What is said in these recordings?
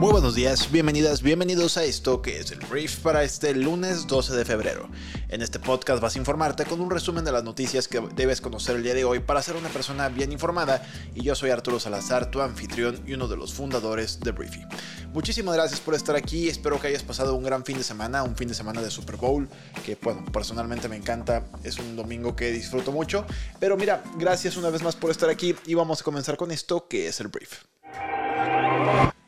Muy buenos días, bienvenidas, bienvenidos a esto que es el brief para este lunes 12 de febrero. En este podcast vas a informarte con un resumen de las noticias que debes conocer el día de hoy para ser una persona bien informada y yo soy Arturo Salazar, tu anfitrión y uno de los fundadores de Briefy. Muchísimas gracias por estar aquí, espero que hayas pasado un gran fin de semana, un fin de semana de Super Bowl, que bueno, personalmente me encanta, es un domingo que disfruto mucho, pero mira, gracias una vez más por estar aquí y vamos a comenzar con esto que es el brief.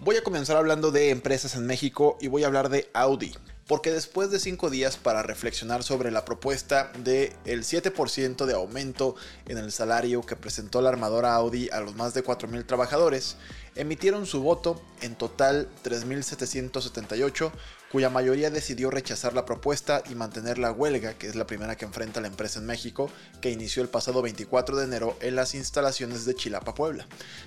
Voy a comenzar hablando de empresas en México y voy a hablar de Audi. Porque después de cinco días para reflexionar sobre la propuesta del el 7% de aumento en el salario que presentó la armadora Audi a los más de 4.000 trabajadores, emitieron su voto, en total 3.778, cuya mayoría decidió rechazar la propuesta y mantener la huelga, que es la primera que enfrenta la empresa en México, que inició el pasado 24 de enero en las instalaciones de Chilapa, Puebla.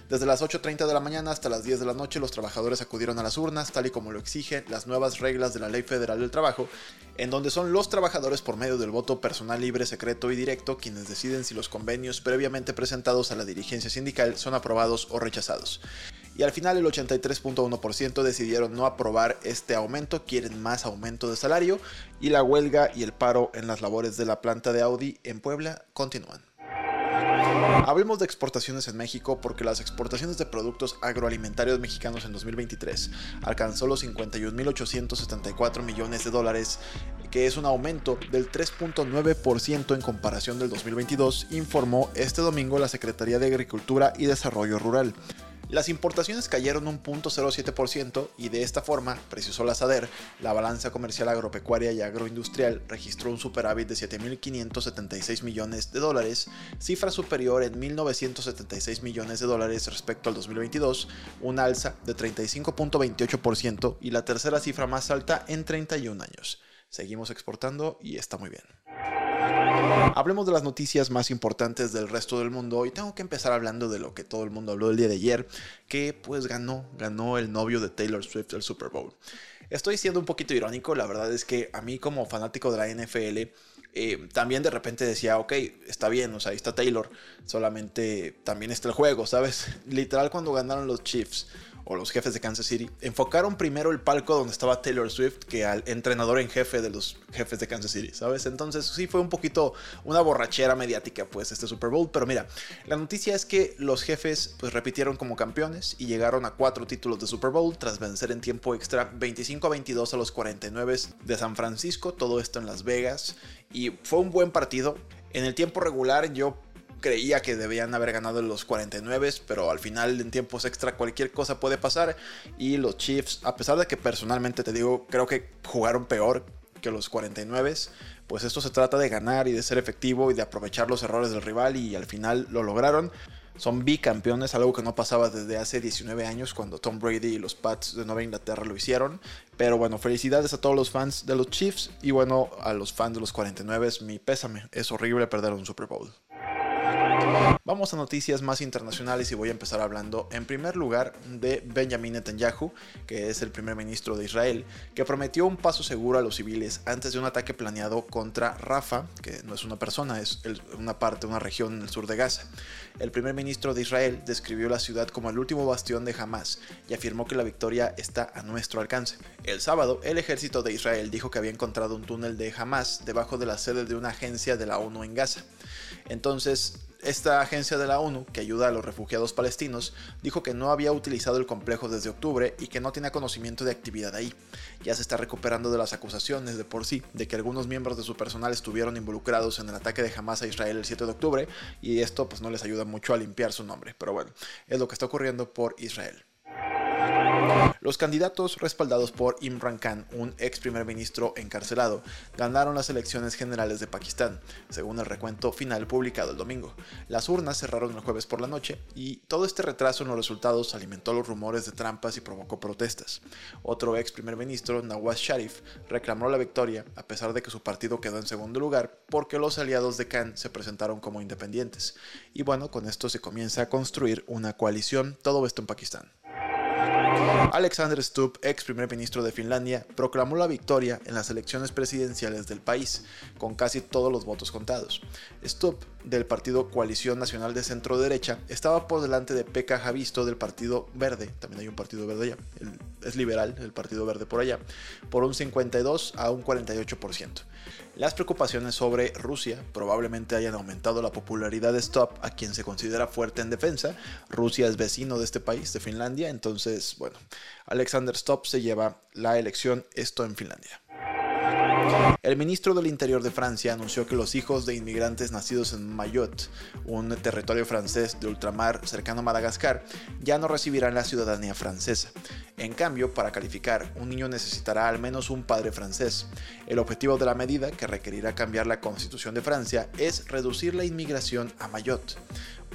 Desde las 8.30 de la mañana hasta las 10 de la noche los trabajadores acudieron a las urnas, tal y como lo exigen las nuevas reglas de la Ley Federal del Trabajo, en donde son los trabajadores por medio del voto personal libre, secreto y directo quienes deciden si los convenios previamente presentados a la dirigencia sindical son aprobados o rechazados y al final el 83.1% decidieron no aprobar este aumento, quieren más aumento de salario y la huelga y el paro en las labores de la planta de Audi en Puebla continúan. Hablemos de exportaciones en México porque las exportaciones de productos agroalimentarios mexicanos en 2023 alcanzó los 51.874 millones de dólares, que es un aumento del 3.9% en comparación del 2022, informó este domingo la Secretaría de Agricultura y Desarrollo Rural. Las importaciones cayeron un 0.07% y de esta forma, precisó la SADER, la balanza comercial agropecuaria y agroindustrial registró un superávit de 7.576 millones de dólares, cifra superior en 1.976 millones de dólares respecto al 2022, un alza de 35.28% y la tercera cifra más alta en 31 años. Seguimos exportando y está muy bien. Hablemos de las noticias más importantes del resto del mundo y tengo que empezar hablando de lo que todo el mundo habló el día de ayer, que pues ganó, ganó el novio de Taylor Swift el Super Bowl. Estoy siendo un poquito irónico, la verdad es que a mí como fanático de la NFL, eh, también de repente decía, ok, está bien, o sea, ahí está Taylor, solamente también está el juego, ¿sabes? Literal cuando ganaron los Chiefs o los jefes de Kansas City, enfocaron primero el palco donde estaba Taylor Swift que al entrenador en jefe de los jefes de Kansas City, ¿sabes? Entonces sí fue un poquito una borrachera mediática pues este Super Bowl, pero mira, la noticia es que los jefes pues repitieron como campeones y llegaron a cuatro títulos de Super Bowl tras vencer en tiempo extra 25 a 22 a los 49 de San Francisco, todo esto en Las Vegas y fue un buen partido. En el tiempo regular yo creía que debían haber ganado los 49, pero al final en tiempos extra cualquier cosa puede pasar. Y los Chiefs, a pesar de que personalmente te digo, creo que jugaron peor que los 49, pues esto se trata de ganar y de ser efectivo y de aprovechar los errores del rival y al final lo lograron. Son bicampeones, algo que no pasaba desde hace 19 años cuando Tom Brady y los Pats de Nueva Inglaterra lo hicieron. Pero bueno, felicidades a todos los fans de los Chiefs y bueno, a los fans de los 49, mi pésame. Es horrible perder un Super Bowl. Vamos a noticias más internacionales y voy a empezar hablando en primer lugar de Benjamin Netanyahu, que es el primer ministro de Israel, que prometió un paso seguro a los civiles antes de un ataque planeado contra Rafa, que no es una persona, es una parte, una región en el sur de Gaza. El primer ministro de Israel describió la ciudad como el último bastión de Hamas y afirmó que la victoria está a nuestro alcance. El sábado, el ejército de Israel dijo que había encontrado un túnel de Hamas debajo de la sede de una agencia de la ONU en Gaza. Entonces, esta agencia de la ONU, que ayuda a los refugiados palestinos, dijo que no había utilizado el complejo desde octubre y que no tenía conocimiento de actividad ahí. Ya se está recuperando de las acusaciones de por sí de que algunos miembros de su personal estuvieron involucrados en el ataque de Hamas a Israel el 7 de octubre y esto pues no les ayuda mucho a limpiar su nombre, pero bueno, es lo que está ocurriendo por Israel. Los candidatos respaldados por Imran Khan, un ex primer ministro encarcelado, ganaron las elecciones generales de Pakistán, según el recuento final publicado el domingo. Las urnas cerraron el jueves por la noche y todo este retraso en los resultados alimentó los rumores de trampas y provocó protestas. Otro ex primer ministro, Nawaz Sharif, reclamó la victoria a pesar de que su partido quedó en segundo lugar porque los aliados de Khan se presentaron como independientes. Y bueno, con esto se comienza a construir una coalición, todo esto en Pakistán. Alexander Stubb, ex primer ministro de Finlandia, proclamó la victoria en las elecciones presidenciales del país, con casi todos los votos contados. Stubb, del partido Coalición Nacional de Centro Derecha, estaba por delante de Pekka Javisto del Partido Verde, también hay un Partido Verde allá, es liberal el Partido Verde por allá, por un 52 a un 48%. Las preocupaciones sobre Rusia probablemente hayan aumentado la popularidad de Stop, a quien se considera fuerte en defensa. Rusia es vecino de este país, de Finlandia, entonces, bueno, Alexander Stop se lleva la elección, esto en Finlandia. El ministro del Interior de Francia anunció que los hijos de inmigrantes nacidos en Mayotte, un territorio francés de ultramar cercano a Madagascar, ya no recibirán la ciudadanía francesa. En cambio, para calificar, un niño necesitará al menos un padre francés. El objetivo de la medida, que requerirá cambiar la constitución de Francia, es reducir la inmigración a Mayotte.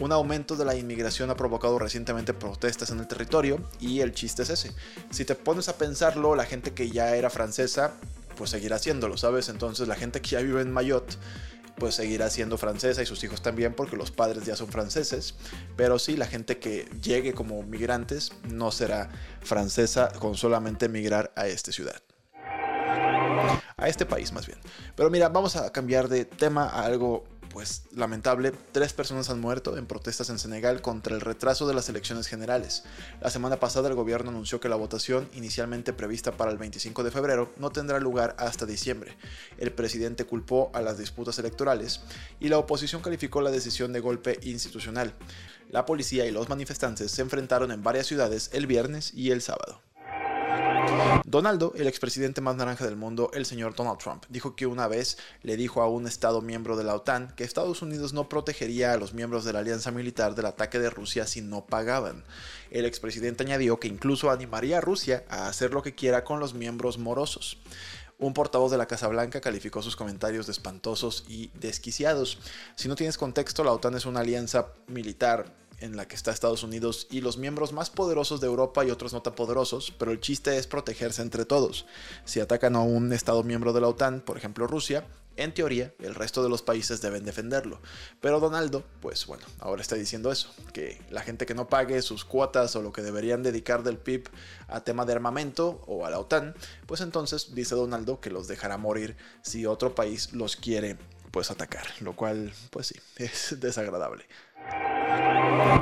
Un aumento de la inmigración ha provocado recientemente protestas en el territorio y el chiste es ese. Si te pones a pensarlo, la gente que ya era francesa pues seguirá haciéndolo, ¿sabes? Entonces la gente que ya vive en Mayotte pues seguirá siendo francesa y sus hijos también porque los padres ya son franceses, pero sí la gente que llegue como migrantes no será francesa con solamente emigrar a esta ciudad. A este país más bien. Pero mira, vamos a cambiar de tema a algo pues lamentable, tres personas han muerto en protestas en Senegal contra el retraso de las elecciones generales. La semana pasada el gobierno anunció que la votación, inicialmente prevista para el 25 de febrero, no tendrá lugar hasta diciembre. El presidente culpó a las disputas electorales y la oposición calificó la decisión de golpe institucional. La policía y los manifestantes se enfrentaron en varias ciudades el viernes y el sábado. Donaldo, el expresidente más naranja del mundo, el señor Donald Trump, dijo que una vez le dijo a un Estado miembro de la OTAN que Estados Unidos no protegería a los miembros de la alianza militar del ataque de Rusia si no pagaban. El expresidente añadió que incluso animaría a Rusia a hacer lo que quiera con los miembros morosos. Un portavoz de la Casa Blanca calificó sus comentarios de espantosos y desquiciados. Si no tienes contexto, la OTAN es una alianza militar en la que está Estados Unidos y los miembros más poderosos de Europa y otros no tan poderosos, pero el chiste es protegerse entre todos. Si atacan a un Estado miembro de la OTAN, por ejemplo Rusia, en teoría el resto de los países deben defenderlo. Pero Donaldo, pues bueno, ahora está diciendo eso, que la gente que no pague sus cuotas o lo que deberían dedicar del PIB a tema de armamento o a la OTAN, pues entonces dice Donaldo que los dejará morir si otro país los quiere pues atacar, lo cual pues sí, es desagradable.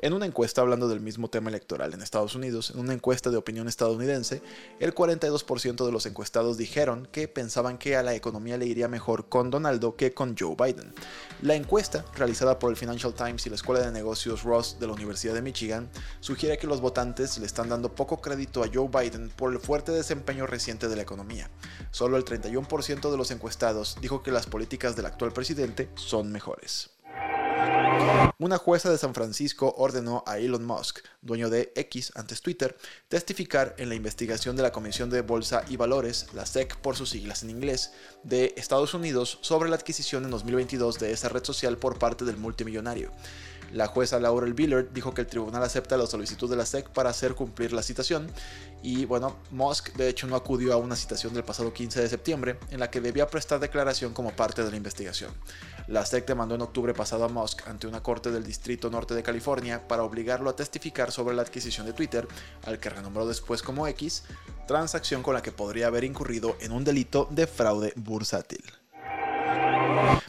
En una encuesta hablando del mismo tema electoral en Estados Unidos, en una encuesta de opinión estadounidense, el 42% de los encuestados dijeron que pensaban que a la economía le iría mejor con Donaldo que con Joe Biden. La encuesta, realizada por el Financial Times y la Escuela de Negocios Ross de la Universidad de Michigan, sugiere que los votantes le están dando poco crédito a Joe Biden por el fuerte desempeño reciente de la economía. Solo el 31% de los encuestados dijo que las políticas del actual presidente son mejores. Una jueza de San Francisco ordenó a Elon Musk, dueño de X antes Twitter, testificar en la investigación de la Comisión de Bolsa y Valores, la SEC por sus siglas en inglés, de Estados Unidos sobre la adquisición en 2022 de esa red social por parte del multimillonario. La jueza Laurel Billard dijo que el tribunal acepta la solicitud de la SEC para hacer cumplir la citación y bueno, Musk de hecho no acudió a una citación del pasado 15 de septiembre en la que debía prestar declaración como parte de la investigación. La SEC demandó en octubre pasado a Musk ante una corte del Distrito Norte de California para obligarlo a testificar sobre la adquisición de Twitter, al que renombró después como X, transacción con la que podría haber incurrido en un delito de fraude bursátil.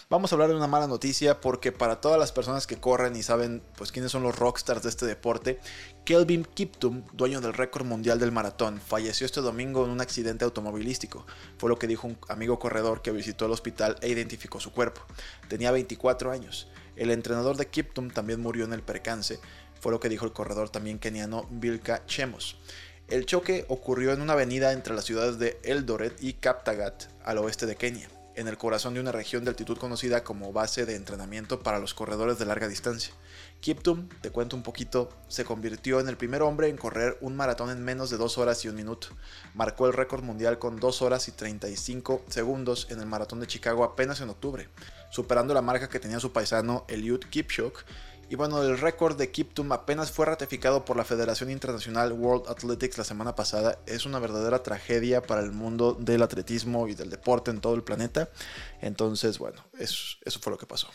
Vamos a hablar de una mala noticia porque para todas las personas que corren y saben pues quiénes son los rockstars de este deporte, Kelvin Kiptum, dueño del récord mundial del maratón, falleció este domingo en un accidente automovilístico. Fue lo que dijo un amigo corredor que visitó el hospital e identificó su cuerpo. Tenía 24 años. El entrenador de Kiptum también murió en el percance. Fue lo que dijo el corredor también keniano Vilka Chemos. El choque ocurrió en una avenida entre las ciudades de Eldoret y Kaptagat, al oeste de Kenia. En el corazón de una región de altitud conocida como base de entrenamiento para los corredores de larga distancia. Kiptum, te cuento un poquito, se convirtió en el primer hombre en correr un maratón en menos de 2 horas y un minuto. Marcó el récord mundial con 2 horas y 35 segundos en el maratón de Chicago apenas en octubre, superando la marca que tenía su paisano Eliud Kipchoge y bueno, el récord de Kiptum apenas fue ratificado por la Federación Internacional World Athletics la semana pasada. Es una verdadera tragedia para el mundo del atletismo y del deporte en todo el planeta. Entonces, bueno, eso, eso fue lo que pasó.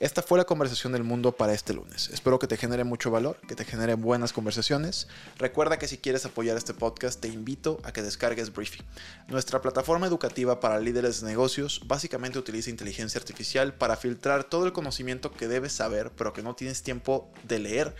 Esta fue la conversación del mundo para este lunes. Espero que te genere mucho valor, que te genere buenas conversaciones. Recuerda que si quieres apoyar este podcast, te invito a que descargues Briefy. Nuestra plataforma educativa para líderes de negocios básicamente utiliza inteligencia artificial para filtrar todo el conocimiento que debes saber, pero que no tienes tiempo de leer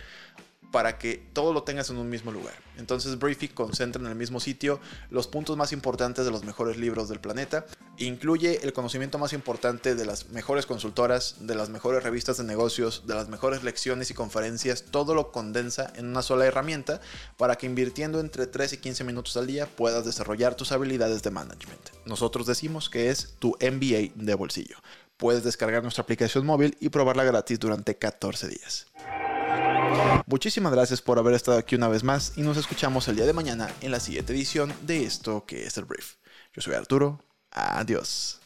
para que todo lo tengas en un mismo lugar. Entonces Briefy concentra en el mismo sitio los puntos más importantes de los mejores libros del planeta. Incluye el conocimiento más importante de las mejores consultoras, de las mejores revistas de negocios, de las mejores lecciones y conferencias. Todo lo condensa en una sola herramienta para que invirtiendo entre 3 y 15 minutos al día puedas desarrollar tus habilidades de management. Nosotros decimos que es tu MBA de bolsillo. Puedes descargar nuestra aplicación móvil y probarla gratis durante 14 días. Muchísimas gracias por haber estado aquí una vez más y nos escuchamos el día de mañana en la siguiente edición de esto que es el brief. Yo soy Arturo, adiós.